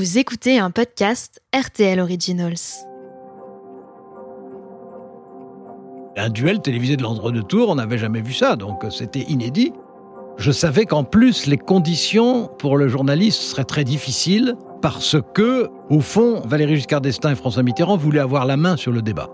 Vous écoutez un podcast RTL Originals. Un duel télévisé de l'entre-deux-tours, on n'avait jamais vu ça, donc c'était inédit. Je savais qu'en plus, les conditions pour le journaliste seraient très difficiles parce que, au fond, Valéry Giscard d'Estaing et François Mitterrand voulaient avoir la main sur le débat.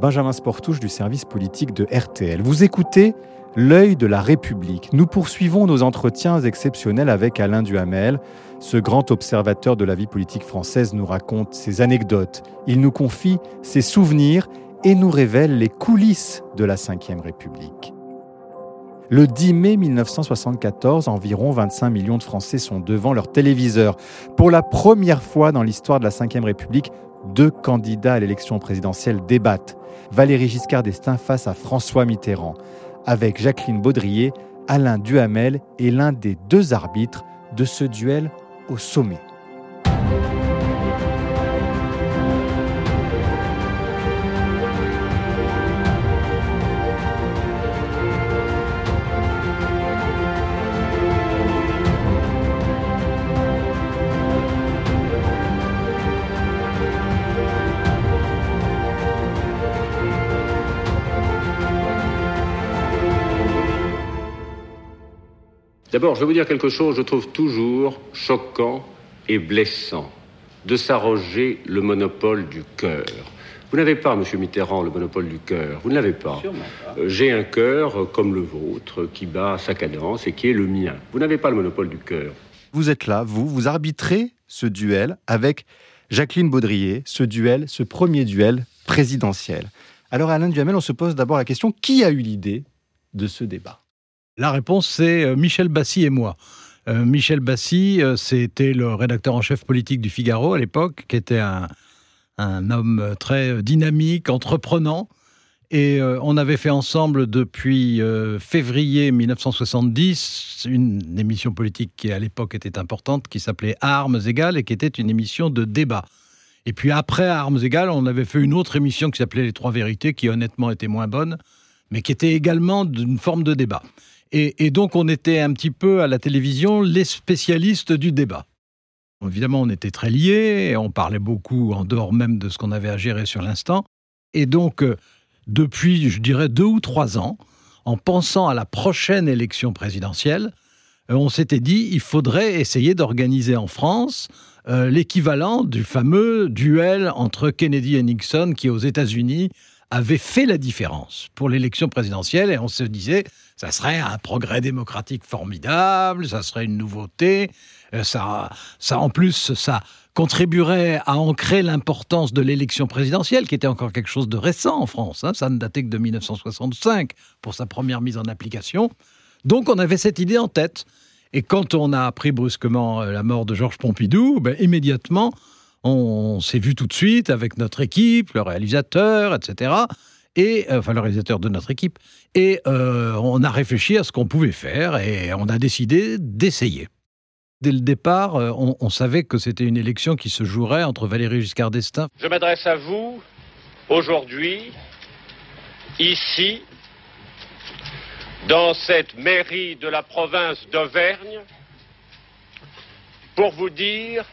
Benjamin Sportouche du service politique de RTL. Vous écoutez L'œil de la République. Nous poursuivons nos entretiens exceptionnels avec Alain Duhamel. Ce grand observateur de la vie politique française nous raconte ses anecdotes. Il nous confie ses souvenirs et nous révèle les coulisses de la Ve République. Le 10 mai 1974, environ 25 millions de Français sont devant leur téléviseur. Pour la première fois dans l'histoire de la Ve République, deux candidats à l'élection présidentielle débattent. Valéry Giscard d'Estaing face à François Mitterrand avec Jacqueline Baudrier, Alain Duhamel est l'un des deux arbitres de ce duel au sommet. D'abord, je vais vous dire quelque chose, je trouve toujours choquant et blessant de s'arroger le monopole du cœur. Vous n'avez pas, Monsieur Mitterrand, le monopole du cœur. Vous ne l'avez pas. Euh, j'ai un cœur euh, comme le vôtre, qui bat sa cadence et qui est le mien. Vous n'avez pas le monopole du cœur. Vous êtes là, vous, vous arbitrez ce duel avec Jacqueline Baudrier, ce duel, ce premier duel présidentiel. Alors Alain Duhamel, on se pose d'abord la question, qui a eu l'idée de ce débat? La réponse, c'est euh, Michel Bassy et moi. Euh, Michel Bassy, euh, c'était le rédacteur en chef politique du Figaro à l'époque, qui était un, homme très dynamique, entreprenant. Et on avait fait ensemble depuis février 1970 une émission politique qui à l'époque était importante, qui s'appelait Armes égales et qui était une émission de débat. Et puis après Armes égales, on avait fait une autre émission qui s'appelait Les Trois Vérités, qui honnêtement était moins bonne, mais qui était également d'une forme de débat. Et, donc on était un petit peu à la télévision les spécialistes du débat. Évidemment, on était très liés, on parlait beaucoup en dehors même de ce qu'on avait à gérer sur l'instant. Et donc, euh, depuis, je dirais, deux ou trois ans, en pensant à la prochaine élection présidentielle, euh, on s'était dit il faudrait essayer d'organiser en France euh, l'équivalent du fameux duel entre Kennedy et Nixon qui, aux États-Unis, avait fait la différence pour l'élection présidentielle. Et on se disait ça serait un progrès démocratique formidable, ça serait une nouveauté, euh, ça, ça en plus, ça contribuerait à ancrer l'importance de l'élection présidentielle, qui était encore quelque chose de récent en France. Hein. ça ne datait que de 1965 pour sa première mise en application. Donc on avait cette idée en tête. Et quand on a appris brusquement euh, la mort de Georges Pompidou, ben, immédiatement, on s'est vu tout de suite avec notre équipe, le réalisateur, etc et euh, enfin le réalisateur de notre équipe, et euh, on a réfléchi à ce qu'on pouvait faire et on a décidé d'essayer. Dès le départ, euh, on, savait que c'était une élection qui se jouerait entre Valéry Giscard d'Estaing. Je m'adresse à vous aujourd'hui, ici, dans cette mairie de la province d'Auvergne, pour vous dire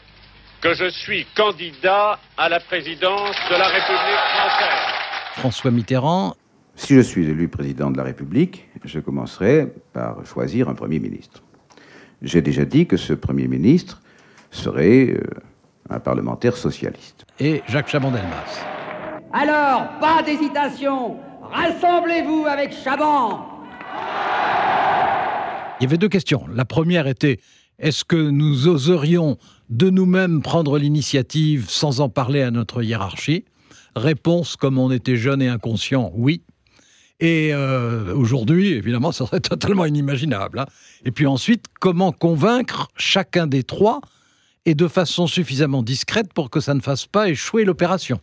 que je suis candidat à la présidence de la République française. François Mitterrand. Si je suis élu président de la République, je commencerai par choisir un Premier ministre. J'ai déjà dit que ce Premier ministre serait euh, un parlementaire socialiste. Et Jacques Chaban-Delmas. Alors, pas d'hésitation, rassemblez-vous avec Chaban. Il y avait deux questions. La première était est-ce que nous oserions de nous-mêmes prendre l'initiative sans en parler à notre hiérarchie? Réponse, comme on était jeune et inconscient, oui. Et euh, aujourd'hui, évidemment, ça serait totalement inimaginable. Hein. Et puis ensuite, comment convaincre chacun des trois et de façon suffisamment discrète pour que ça ne fasse pas échouer l'opération?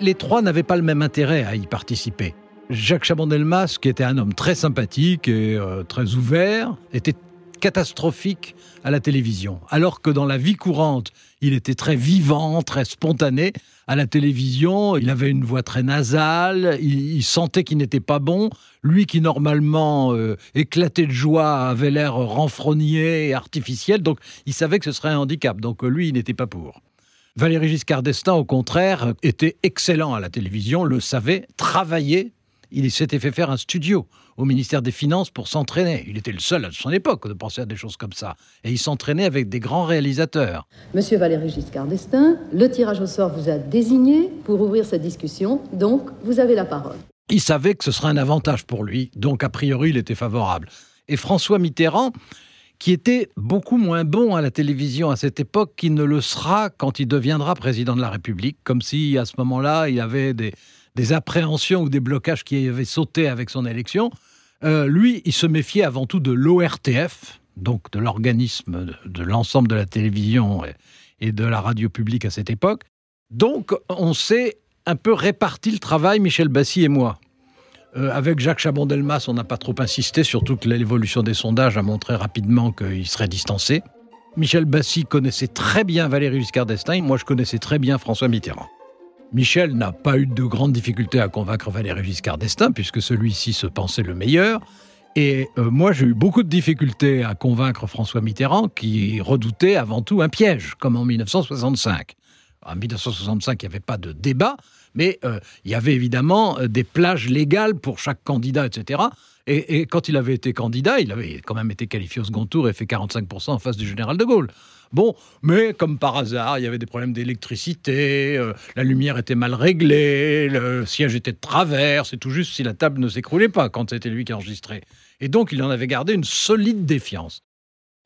Les trois n'avaient pas le même intérêt à y participer. Jacques Chaban-Delmas, qui était un homme très sympathique et euh, très ouvert, était catastrophique à la télévision. Alors que dans la vie courante, il était très vivant, très spontané. À la télévision, il avait une voix très nasale, il, sentait qu'il n'était pas bon. Lui qui normalement euh, éclatait de joie avait l'air renfrogné et artificiel, donc il savait que ce serait un handicap. Donc lui, il n'était pas pour. Valéry Giscard d'Estaing, au contraire, était excellent à la télévision, le savait, travaillait. Il s'était fait faire un studio au ministère des Finances pour s'entraîner. Il était le seul à son époque de penser à des choses comme ça. Et il s'entraînait avec des grands réalisateurs. Monsieur Valéry Giscard d'Estaing, le tirage au sort vous a désigné pour ouvrir cette discussion, donc vous avez la parole. Il savait que ce serait un avantage pour lui, donc a priori il était favorable. Et François Mitterrand, qui était beaucoup moins bon à la télévision à cette époque qu'il ne le sera quand il deviendra président de la République, comme si à ce moment-là il y avait des, des appréhensions ou des blocages qui avaient sauté avec son élection. Euh, lui, il se méfiait avant tout de l'ORTF, donc de l'organisme de, l'ensemble de la télévision et, de la radio publique à cette époque. Donc, on s'est un peu réparti le travail, Michel Bassy et moi. Euh, avec Jacques Chabon-Delmas, on n'a pas trop insisté, surtout que l'évolution des sondages a montré rapidement qu'il serait distancé. Michel Bassy connaissait très bien Valéry Giscard d'Estaing, moi je connaissais très bien François Mitterrand. Michel n'a pas eu de grandes difficultés à convaincre Valéry Giscard d'Estaing, puisque celui-ci se pensait le meilleur. Et euh, moi, j'ai eu beaucoup de difficultés à convaincre François Mitterrand, qui redoutait avant tout un piège, comme en 1965. En 1965, il n'y avait pas de débat, mais euh, il y avait évidemment euh, des plages légales pour chaque candidat, etc. Et, quand il avait été candidat, il avait quand même été qualifié au second tour et fait 45% en face du général de Gaulle. Bon, mais comme par hasard, il y avait des problèmes d'électricité, euh, la lumière était mal réglée, le siège était de travers, c'est tout juste si la table ne s'écroulait pas quand c'était lui qui enregistrait. Et donc, il en avait gardé une solide défiance.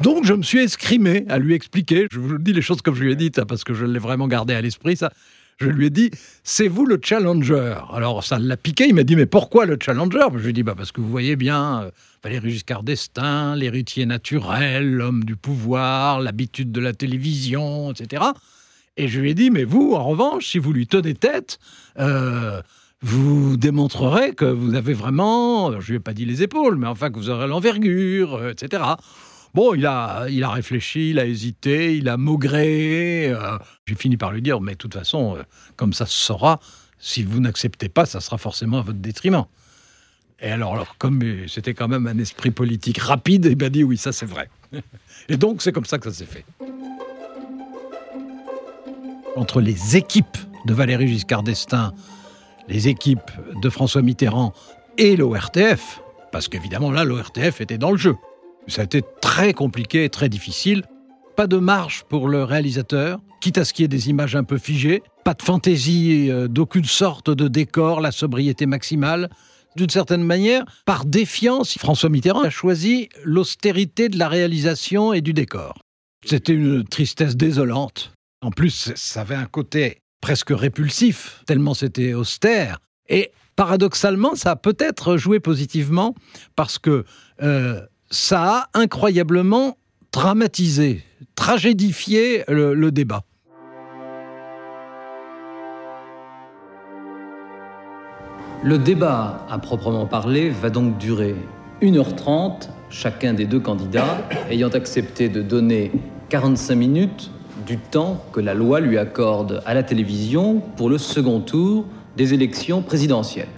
Donc, je me suis escrimé à lui expliquer, je vous dis les choses comme je lui ai dites, hein, parce que je l'ai vraiment gardé à l'esprit, ça, je lui ai dit, c'est vous le challenger. Alors ça l'a piqué, il m'a dit, mais pourquoi le challenger? Je lui ai dit, bah, parce que vous voyez bien, euh, Valéry Giscard d'Estaing, l'héritier naturel, l'homme du pouvoir, l'habitude de la télévision, etc. Et je lui ai dit, mais vous, en revanche, si vous lui tenez tête, euh, vous démontrerez que vous avez vraiment, je lui ai pas dit les épaules, mais enfin que vous aurez l'envergure, euh, etc. Bon, il a, il a réfléchi, il a hésité, il a maugré. Euh, j'ai fini par lui dire, mais de toute façon, euh, comme ça se saura, si vous n'acceptez pas, ça sera forcément à votre détriment. Et alors, comme c'était quand même un esprit politique rapide, il m'a dit oui, ça c'est vrai. Et donc, c'est comme ça que ça s'est fait. Entre les équipes de Valéry Giscard d'Estaing, les équipes de François Mitterrand et l'ORTF, parce qu'évidemment là, l'ORTF était dans le jeu. Ça a été très compliqué très difficile. Pas de marge pour le réalisateur, quitte à ce qu'il y ait des images un peu figées. Pas de fantaisie euh, d'aucune sorte de décor, la sobriété maximale. D'une certaine manière, par défiance, François Mitterrand a choisi l'austérité de la réalisation et du décor. C'était une tristesse désolante. En plus, ça avait un côté presque répulsif, tellement c'était austère. Et paradoxalement, ça a peut-être joué positivement parce que euh, ça a incroyablement dramatisé, tragédifié le, débat. Le débat, à proprement parler, va donc durer 1h30, chacun des deux candidats ayant accepté de donner 45 minutes du temps que la loi lui accorde à la télévision pour le second tour des élections présidentielles.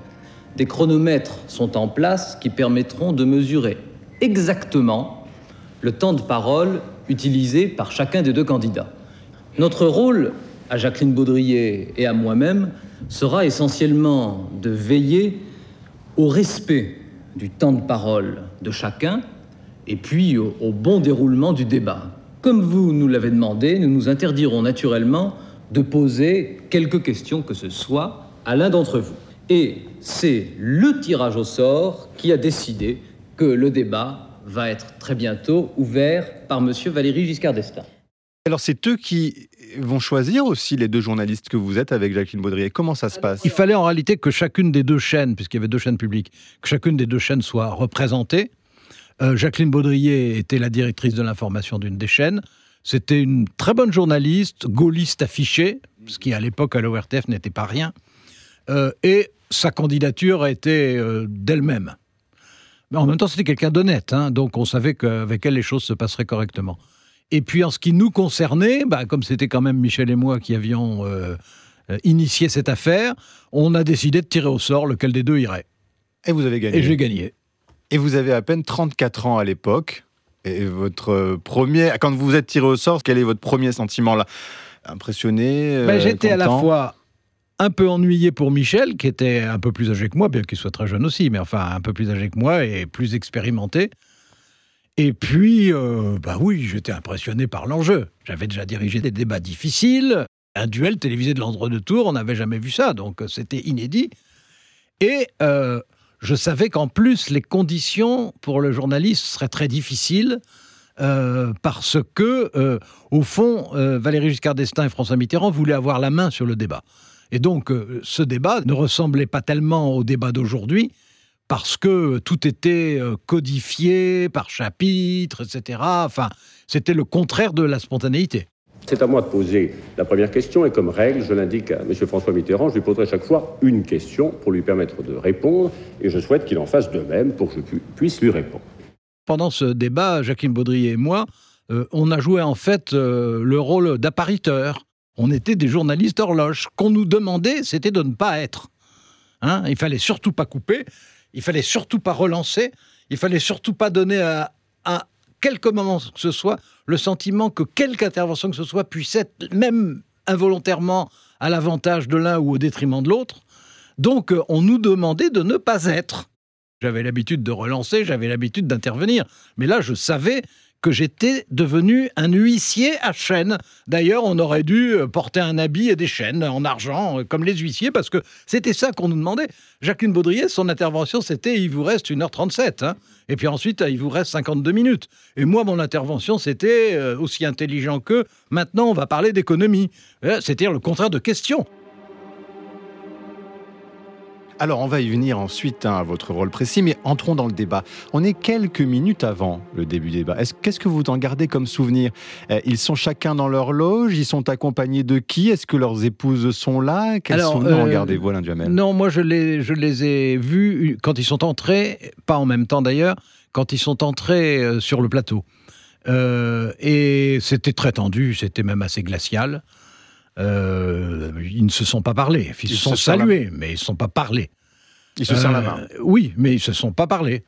Des chronomètres sont en place qui permettront de mesurer exactement le temps de parole utilisé par chacun des deux candidats. Notre rôle, à Jacqueline Baudrier et à moi-même, sera essentiellement de veiller au respect du temps de parole de chacun et puis au, bon déroulement du débat. Comme vous nous l'avez demandé, nous nous interdirons naturellement de poser quelques questions que ce soit à l'un d'entre vous. Et c'est le tirage au sort qui a décidé que le débat va être très bientôt ouvert par M. Valéry Giscard d'Estaing. Alors c'est eux qui vont choisir aussi les deux journalistes que vous êtes avec Jacqueline Baudrier. Comment ça se passe? Il fallait en réalité que chacune des deux chaînes, puisqu'il y avait deux chaînes publiques, que chacune des deux chaînes soit représentée. Euh, Jacqueline Baudrier était la directrice de l'information d'une des chaînes. C'était une très bonne journaliste, gaulliste affichée, ce qui à l'époque à l'ORTF n'était pas rien. Euh, et sa candidature a été euh, d'elle-même. Mais en même temps, c'était quelqu'un d'honnête, hein, donc on savait qu'avec elle, les choses se passeraient correctement. Et puis en ce qui nous concernait, bah, comme c'était quand même Michel et moi qui avions euh, euh, initié cette affaire, on a décidé de tirer au sort lequel des deux irait. Et vous avez gagné. Et j'ai gagné. Et vous avez à peine 34 ans à l'époque. Et votre premier, quand vous vous êtes tiré au sort, quel est votre premier sentiment là? Impressionné euh, Ben, J'étais à la fois un peu ennuyé pour Michel, qui était un peu plus âgé que moi, bien qu'il soit très jeune aussi, mais enfin un peu plus âgé que moi et plus expérimenté. Et puis, euh, bah oui, j'étais impressionné par l'enjeu. J'avais déjà dirigé des débats difficiles, un duel télévisé de l'Andre de Tours, on n'avait jamais vu ça, donc euh, c'était inédit. Et euh, je savais qu'en plus, les conditions pour le journaliste seraient très difficiles. euh, parce que, au fond, Valéry Giscard d'Estaing et François Mitterrand voulaient avoir la main sur le débat. Et donc, euh, ce débat ne ressemblait pas tellement au débat d'aujourd'hui, parce que tout était euh, codifié par chapitre, etc. Enfin, c'était le contraire de la spontanéité. C'est à moi de poser la première question et comme règle, je l'indique à M. François Mitterrand, je lui poserai chaque fois une question pour lui permettre de répondre et je souhaite qu'il en fasse de même pour que je pu- puisse lui répondre. Pendant ce débat, Jacqueline Baudrier et moi, euh, on a joué en fait euh, le rôle d'appariteur. On était des journalistes horloges. Qu'on nous demandait, c'était de ne pas être. Hein il fallait surtout pas couper, il fallait surtout pas relancer, il fallait surtout pas donner à, à quelque moment que ce soit le sentiment que quelque intervention que ce soit puisse être, même involontairement, à l'avantage de l'un ou au détriment de l'autre. Donc, euh, on nous demandait de ne pas être. J'avais l'habitude de relancer, j'avais l'habitude d'intervenir. Mais là, je savais que j'étais devenu un huissier à chaîne. D'ailleurs, on aurait dû euh, porter un habit et des chaînes en argent, euh, comme les huissiers, parce que c'était ça qu'on nous demandait. Jacqueline Baudrier, son intervention, c'était il vous reste 1h37. hein. Et puis ensuite, il vous reste 52 minutes. Et moi, mon intervention, c'était euh, aussi intelligent que maintenant, on va parler d'économie. C'est-à-dire le contraire de question. Alors, on va y venir ensuite hein, à votre rôle précis, mais entrons dans le débat. On est quelques minutes avant le début du débat. Est-ce- Qu'est-ce que vous en gardez comme souvenir? Euh, Ils sont chacun dans leur loge Ils sont accompagnés de qui? Est-ce que leurs épouses sont là? Quels Alors, souvenirs en euh, gardez-vous, Alain Duhamel? Non, moi je les, je les ai vus quand ils sont entrés, pas en même temps d'ailleurs, quand ils sont entrés euh, sur le plateau. Euh, et c'était très tendu, c'était même assez glacial. Euh, ils ne se sont pas parlé. Ils, Ils se sont se serrent la- salués, mais ils ne se sont pas parlés. Ils se serrent la Euh, main. Oui, mais ils se sont pas parlé.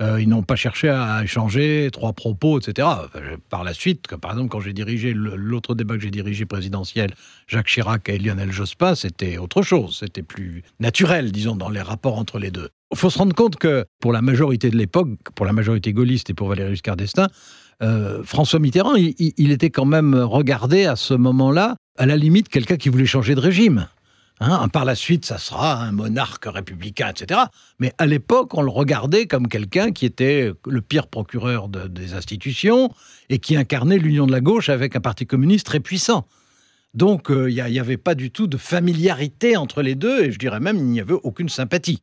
Euh, ils n'ont pas cherché à échanger trois propos, etc. Enfin, Par la suite, par exemple, quand j'ai dirigé l'autre débat que j'ai dirigé présidentiel, Jacques Chirac et Lionel Jospin, c'était autre chose. C'était plus naturel, disons, dans les rapports entre les deux. Il faut se rendre compte que pour la majorité de l'époque, pour la majorité gaulliste et pour Valéry Giscard d'Estaing, euh, François Mitterrand, il était quand même regardé à ce moment-là, à la limite, quelqu'un qui voulait changer de régime. Hein, par la suite, ça sera un monarque républicain, etc. Mais à l'époque, on le regardait comme quelqu'un qui était le pire procureur de- des institutions et qui incarnait l'union de la gauche avec un parti communiste très puissant. Donc, euh, il n'y avait pas du tout de familiarité entre les deux, et je dirais même il n'y avait aucune sympathie.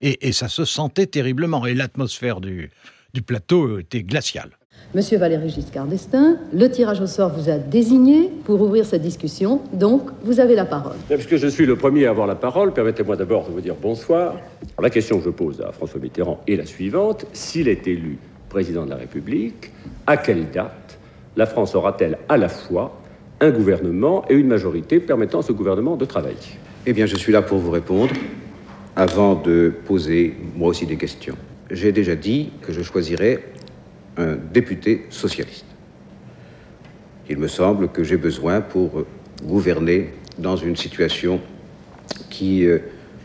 Et, et ça se sentait terriblement, et l'atmosphère du, du plateau était glaciale. Monsieur Valéry Giscard d'Estaing, le tirage au sort vous a désigné pour ouvrir cette discussion, donc vous avez la parole. Puisque je suis le premier à avoir la parole, permettez-moi d'abord de vous dire bonsoir. Alors, la question que je pose à François Mitterrand est la suivante. S'il est élu président de la République, à quelle date la France aura-t-elle à la fois un gouvernement et une majorité permettant à ce gouvernement de travailler? Eh bien, je suis là pour vous répondre avant de poser moi aussi des questions. J'ai déjà dit que je choisirais un député socialiste. Il me semble que j'ai besoin pour euh, gouverner dans une situation qui euh,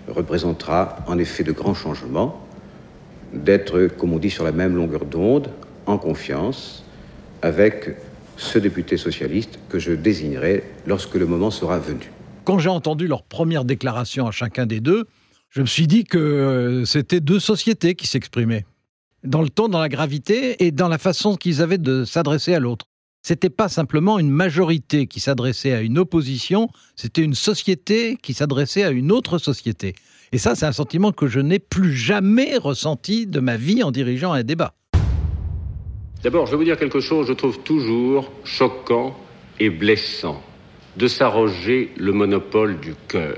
représentera en effet de grands changements, d'être, comme on dit, sur la même longueur d'onde, en confiance, avec ce député socialiste que je désignerai lorsque le moment sera venu. Quand j'ai entendu leur première déclaration à chacun des deux, je me suis dit que euh, c'était deux sociétés qui s'exprimaient. Dans le ton, dans la gravité et dans la façon qu'ils avaient de s'adresser à l'autre. C'était pas simplement une majorité qui s'adressait à une opposition, c'était une société qui s'adressait à une autre société. Et ça, c'est un sentiment que je n'ai plus jamais ressenti de ma vie en dirigeant un débat. D'abord, je vais vous dire quelque chose, je trouve toujours choquant et blessant de s'arroger le monopole du cœur.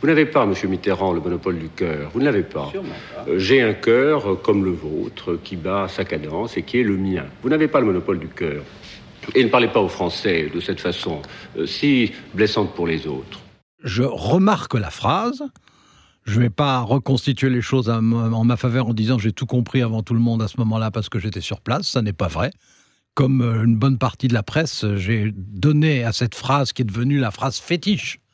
Vous n'avez pas, Monsieur Mitterrand, le monopole du cœur. Vous ne l'avez pas. Euh, J'ai un cœur euh, comme le vôtre qui bat sa cadence et qui est le mien. Vous n'avez pas le monopole du cœur. Et ne parlez pas aux Français de cette façon, euh, si blessante pour les autres. Je remarque la phrase. Je ne vais pas reconstituer les choses en ma faveur en disant j'ai tout compris avant tout le monde à ce moment-là parce que j'étais sur place. Ça n'est pas vrai. Comme une bonne partie de la presse, j'ai donné à cette phrase qui est devenue la phrase fétiche euh,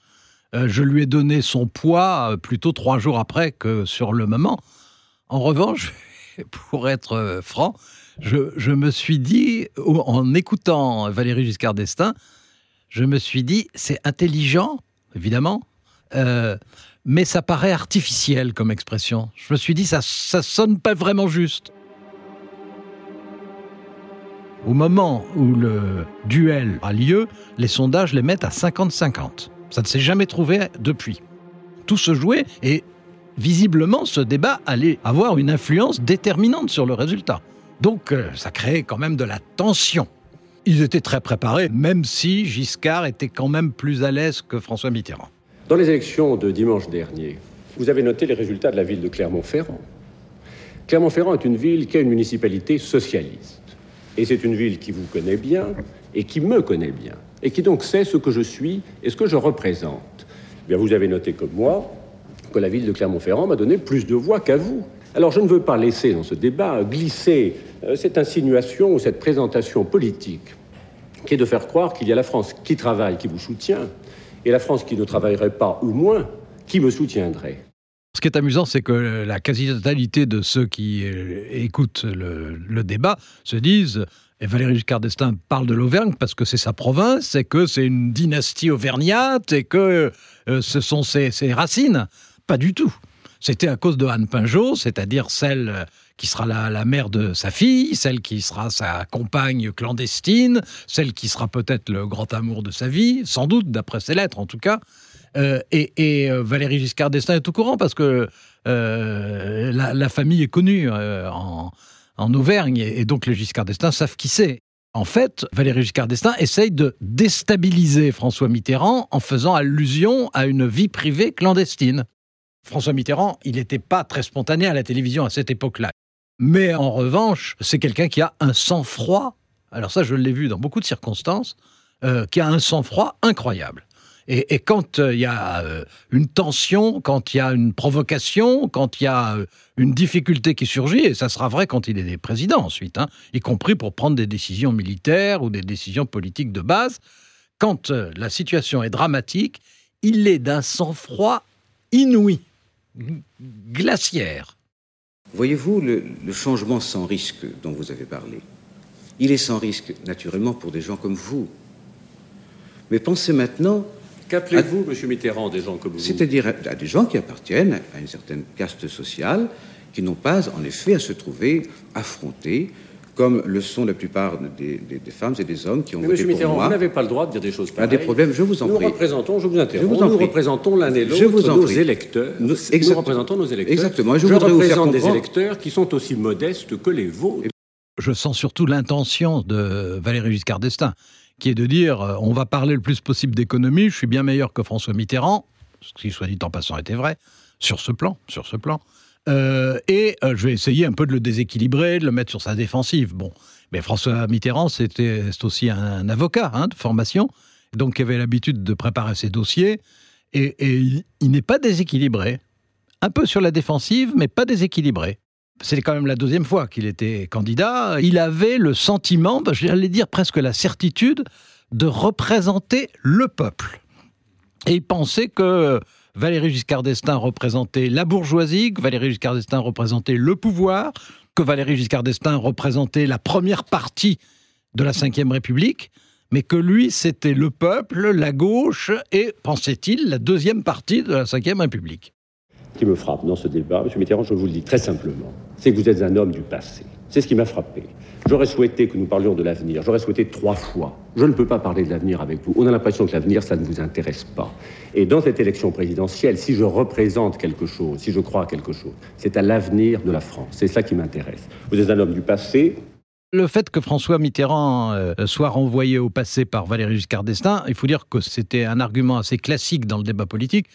je lui ai donné son poids euh, plutôt trois jours après que sur le moment. En revanche, pour être euh, franc, je, me suis dit, en écoutant Valérie Giscard d'Estaing, je me suis dit, c'est intelligent, évidemment, mais ça paraît artificiel comme expression. Je me suis dit, ça, ça sonne pas vraiment juste. Au moment où le duel a lieu, les sondages les mettent à 50-50. Ça ne s'est jamais trouvé depuis. Tout se jouait et visiblement ce débat allait avoir une influence déterminante sur le résultat. Donc euh, ça créait quand même de la tension. Ils étaient très préparés, même si Giscard était quand même plus à l'aise que François Mitterrand. Dans les élections de dimanche dernier, vous avez noté les résultats de la ville de Clermont-Ferrand. Clermont-Ferrand est une ville qui a une municipalité socialiste. Et c'est une ville qui vous connaît bien et qui me connaît bien et qui donc sait ce que je suis et ce que je représente. Eh bien, vous avez noté comme moi que la ville de Clermont-Ferrand m'a donné plus de voix qu'à vous. Alors je ne veux pas laisser dans ce débat glisser euh, cette insinuation ou cette présentation politique qui est de faire croire qu'il y a la France qui travaille, qui vous soutient, et la France qui ne travaillerait pas ou moins, qui me soutiendrait. Ce qui est amusant, c'est que la quasi-totalité de ceux qui euh, écoutent le débat se disent et Valéry Giscard d'Estaing parle de l'Auvergne parce que c'est sa province, et que c'est une dynastie auvergnate, et que euh, ce sont ses, racines. Pas du tout. C'était à cause de Anne Pinjot, c'est-à-dire celle euh, qui sera la, mère de sa fille, celle qui sera sa compagne clandestine, celle qui sera peut-être le grand amour de sa vie, sans doute, d'après ses lettres en tout cas. Euh, et, Valéry Giscard d'Estaing est au courant parce que la, la, famille est connue en, en Auvergne, et donc les Giscard d'Estaing savent qui c'est. En fait, Valéry Giscard d'Estaing essaye de déstabiliser François Mitterrand en faisant allusion à une vie privée clandestine. François Mitterrand, il n'était pas très spontané à la télévision à cette époque-là. Mais en revanche, c'est quelqu'un qui a un sang-froid, alors ça je l'ai vu dans beaucoup de circonstances, euh, qui a un sang-froid incroyable. Et, quand euh, il y a euh, une tension, quand il y a une provocation, quand il y a euh, une difficulté qui surgit, et ça sera vrai quand il est président ensuite, hein, y compris pour prendre des décisions militaires ou des décisions politiques de base, quand la situation est dramatique, il est d'un sang-froid inouï, glaciaire. Voyez-vous le, le, changement sans risque dont vous avez parlé Il est sans risque, naturellement, pour des gens comme vous. Mais pensez maintenant Qu'appelez-vous, ah. M. Mitterrand, des gens comme vous C'est-à-dire à des gens qui appartiennent à une certaine caste sociale, qui n'ont pas, en effet, à se trouver affrontés comme le sont la plupart des, femmes et des hommes qui ont Mais voté M. Mitterrand, pour moi. Vous n'avez pas le droit de dire des choses pareilles. des problèmes, je vous en nous prie. Représentons, je vous interromps, nous représentons l'un et l'autre nos électeurs. Nous, nous, représentons nos électeurs. Exactement. je, je représente des électeurs qui sont aussi modestes que les vôtres. Je sens surtout l'intention de Valéry Giscard d'Estaing qui est de dire euh, on va parler le plus possible d'économie, je suis bien meilleur que François Mitterrand, ce qui, soit dit en passant, était vrai, sur ce plan, sur ce plan. Euh, et euh, je vais essayer un peu de le déséquilibrer, de le mettre sur sa défensive. Bon, mais François Mitterrand, c'était aussi un, avocat hein, de formation, donc il avait l'habitude de préparer ses dossiers, et, et il n'est pas déséquilibré. Un peu sur la défensive, mais pas déséquilibré c'est quand même la deuxième fois qu'il était candidat, il avait le sentiment, bah, j'allais dire presque la certitude, de représenter le peuple. Et il pensait que Valéry Giscard d'Estaing représentait la bourgeoisie, que Valéry Giscard d'Estaing représentait le pouvoir, que Valéry Giscard d'Estaing représentait la première partie de la Ve République, mais que lui, c'était le peuple, la gauche et, pensait-il, la deuxième partie de la Ve République qui me frappe dans ce débat, M. Mitterrand, je vous le dis très simplement, c'est que vous êtes un homme du passé. C'est ce qui m'a frappé. J'aurais souhaité que nous parlions de l'avenir. J'aurais souhaité trois fois. Je ne peux pas parler de l'avenir avec vous. On a l'impression que l'avenir, ça ne vous intéresse pas. Et dans cette élection présidentielle, si je représente quelque chose, si je crois à quelque chose, c'est à l'avenir de la France. C'est ça qui m'intéresse. Vous êtes un homme du passé. Le fait que François Mitterrand euh, soit renvoyé au passé par Valéry Giscard d'Estaing, il faut dire que c'était un argument assez classique dans le débat politique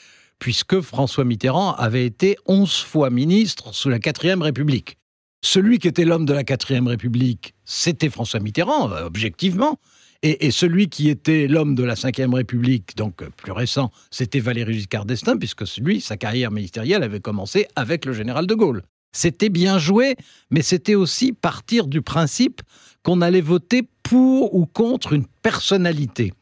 puisque François Mitterrand avait été onze fois ministre sous la quatrième République. Celui qui était l'homme de la quatrième République, c'était François Mitterrand, euh, objectivement. Et, celui qui était l'homme de la Ve République, donc euh, plus récent, c'était Valéry Giscard d'Estaing, puisque celui, sa carrière ministérielle avait commencé avec le général de Gaulle. C'était bien joué, mais c'était aussi partir du principe qu'on allait voter pour ou contre une personnalité.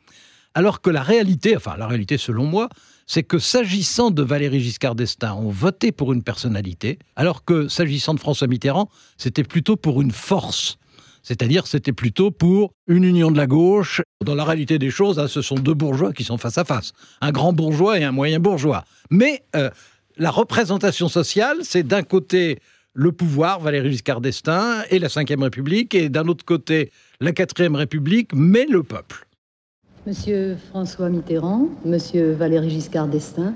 Alors que la réalité, enfin la réalité selon moi, c'est que s'agissant de Valéry Giscard d'Estaing, on votait pour une personnalité, alors que s'agissant de François Mitterrand, c'était plutôt pour une force. C'est-à-dire c'était plutôt pour une union de la gauche. Dans la réalité des choses, hein, ce sont deux bourgeois qui sont face à face. Un grand bourgeois et un moyen bourgeois. Mais euh, la représentation sociale, c'est d'un côté le pouvoir, Valéry Giscard d'Estaing, et la Ve République, et d'un autre côté la Quatrième République, mais le peuple. Monsieur François Mitterrand, Monsieur Valéry Giscard d'Estaing,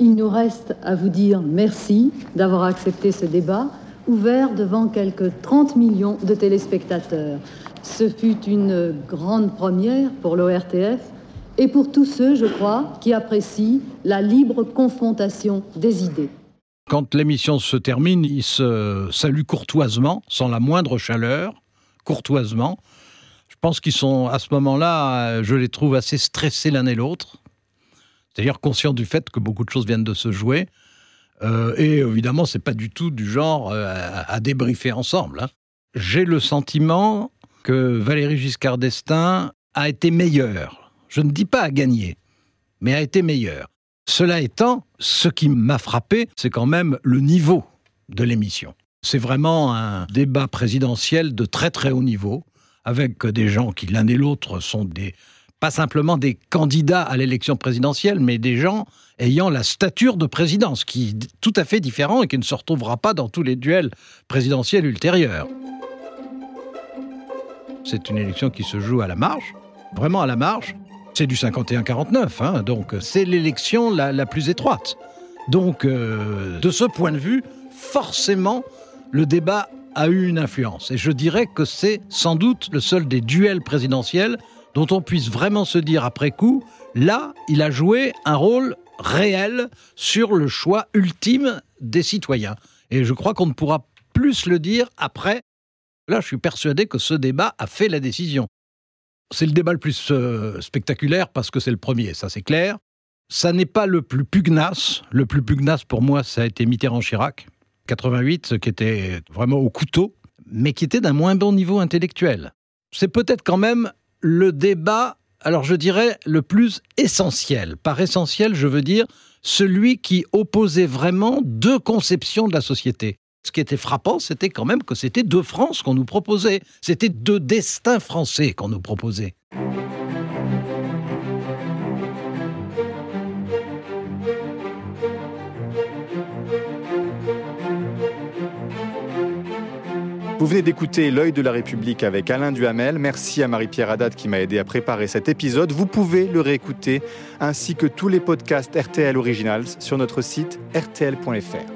il nous reste à vous dire merci d'avoir accepté ce débat ouvert devant quelques 30 millions de téléspectateurs. Ce fut une grande première pour l'ORTF et pour tous ceux, je crois, qui apprécient la libre confrontation des idées. Quand l'émission se termine, il se salue courtoisement, sans la moindre chaleur, courtoisement. Je pense qu'ils sont, à ce moment-là, je les trouve assez stressés l'un et l'autre, c'est-à-dire conscients du fait que beaucoup de choses viennent de se jouer. Euh, et évidemment, c'est pas du tout du genre euh, à, débriefer ensemble. Hein. J'ai le sentiment que Valéry Giscard d'Estaing a été meilleur. Je ne dis pas à gagner, mais a été meilleur. Cela étant, ce qui m'a frappé, c'est quand même le niveau de l'émission. C'est vraiment un débat présidentiel de très très haut niveau, avec des gens qui l'un et l'autre sont des pas simplement des candidats à l'élection présidentielle, mais des gens ayant la stature de présidence, qui est tout à fait différent et qui ne se retrouvera pas dans tous les duels présidentiels ultérieurs. C'est une élection qui se joue à la marge, vraiment à la marge. C'est du 51-49, hein, donc c'est l'élection la, plus étroite. Donc, euh, de ce point de vue, forcément, le débat a eu une influence. Et je dirais que c'est sans doute le seul des duels présidentiels dont on puisse vraiment se dire après coup, là, il a joué un rôle réel sur le choix ultime des citoyens. Et je crois qu'on ne pourra plus le dire après. Là, je suis persuadé que ce débat a fait la décision. C'est le débat le plus euh, spectaculaire parce que c'est le premier, ça c'est clair. Ça n'est pas le plus pugnace. Le plus pugnace pour moi, ça a été Mitterrand-Chirac, 88, ce qui était vraiment au couteau, mais qui était d'un moins bon niveau intellectuel. C'est peut-être quand même le débat, alors je dirais le plus essentiel. Par essentiel, je veux dire celui qui opposait vraiment deux conceptions de la société. Ce qui était frappant, c'était quand même que c'était deux France qu'on nous proposait. C'était deux destins français qu'on nous proposait. Vous venez d'écouter L'œil de la République avec Alain Duhamel. Merci à Marie-Pierre Haddad qui m'a aidé à préparer cet épisode. Vous pouvez le réécouter ainsi que tous les podcasts RTL Originals sur notre site rtl.fr.